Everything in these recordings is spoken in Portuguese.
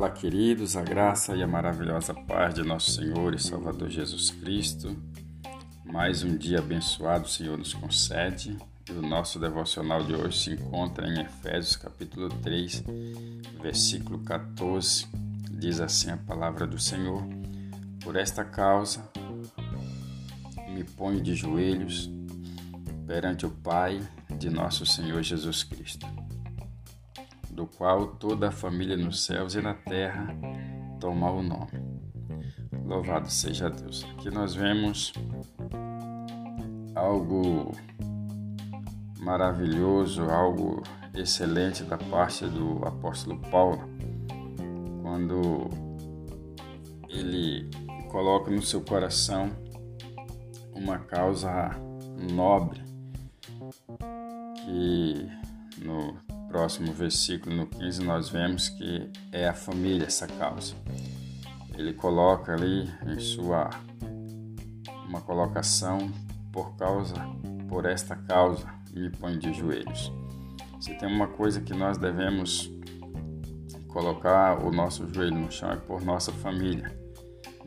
Olá, queridos, a graça e a maravilhosa paz de nosso Senhor e Salvador Jesus Cristo. Mais um dia abençoado o Senhor nos concede. E o nosso devocional de hoje se encontra em Efésios capítulo 3, versículo 14. Diz assim a palavra do Senhor: Por esta causa me ponho de joelhos perante o Pai de nosso Senhor Jesus Cristo do qual toda a família nos céus e na terra toma o nome. Louvado seja Deus. Aqui nós vemos algo maravilhoso, algo excelente da parte do apóstolo Paulo, quando ele coloca no seu coração uma causa nobre que no próximo versículo, no 15, nós vemos que é a família essa causa. Ele coloca ali em sua uma colocação por causa, por esta causa, me põe de joelhos. Se tem uma coisa que nós devemos colocar o nosso joelho no chão é por nossa família,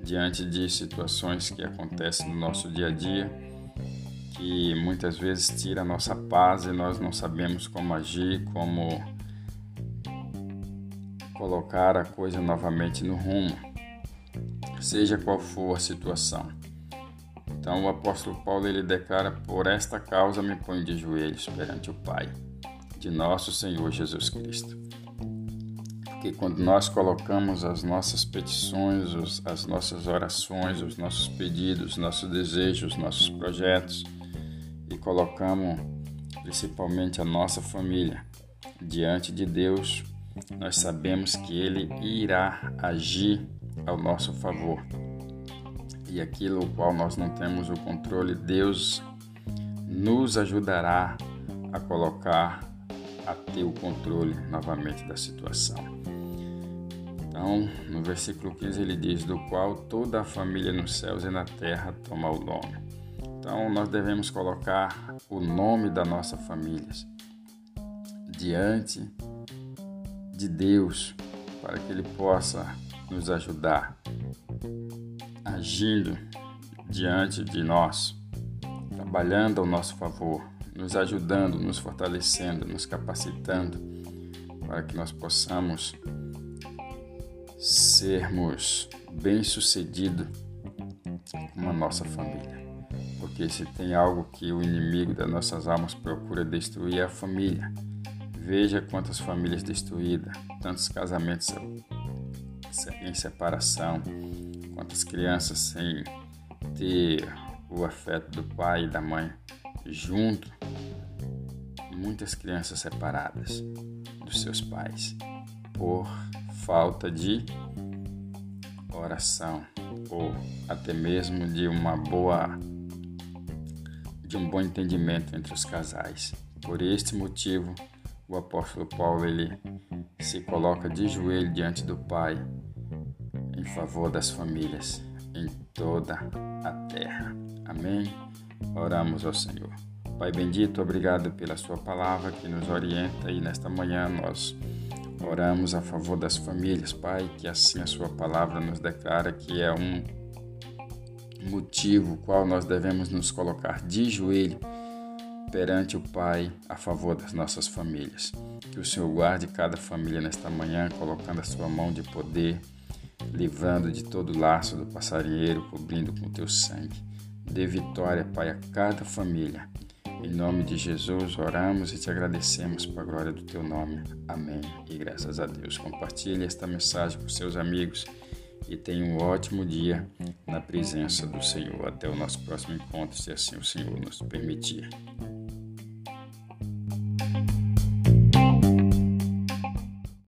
diante de situações que acontecem no nosso dia a dia que muitas vezes tira a nossa paz e nós não sabemos como agir, como colocar a coisa novamente no rumo, seja qual for a situação. Então o apóstolo Paulo ele declara: Por esta causa me ponho de joelhos perante o Pai, de nosso Senhor Jesus Cristo. Porque quando nós colocamos as nossas petições, as nossas orações, os nossos pedidos, nossos desejos, nossos projetos, e colocamos principalmente a nossa família diante de Deus, nós sabemos que Ele irá agir ao nosso favor. E aquilo qual nós não temos o controle, Deus nos ajudará a colocar, a ter o controle novamente da situação. Então, no versículo 15 ele diz: Do qual toda a família nos céus e na terra toma o nome. Então, nós devemos colocar o nome da nossa família diante de Deus para que Ele possa nos ajudar, agindo diante de nós, trabalhando ao nosso favor, nos ajudando, nos fortalecendo, nos capacitando para que nós possamos sermos bem-sucedidos com a nossa família porque se tem algo que o inimigo das nossas almas procura destruir é a família. Veja quantas famílias destruídas, tantos casamentos em separação, quantas crianças sem ter o afeto do pai e da mãe junto, muitas crianças separadas dos seus pais por falta de oração ou até mesmo de uma boa de um bom entendimento entre os casais. Por este motivo, o apóstolo Paulo ele se coloca de joelho diante do Pai em favor das famílias em toda a terra. Amém. Oramos ao Senhor. Pai bendito, obrigado pela sua palavra que nos orienta e nesta manhã nós oramos a favor das famílias, Pai, que assim a sua palavra nos declara que é um motivo qual nós devemos nos colocar de joelho perante o Pai a favor das nossas famílias. Que o Senhor guarde cada família nesta manhã, colocando a sua mão de poder, livrando de todo o laço do passarinheiro, cobrindo com teu sangue. Dê vitória, Pai, a cada família. Em nome de Jesus, oramos e te agradecemos para a glória do teu nome. Amém. E graças a Deus. Compartilhe esta mensagem com seus amigos e tenha um ótimo dia na presença do Senhor. Até o nosso próximo encontro, se assim o Senhor nos permitir.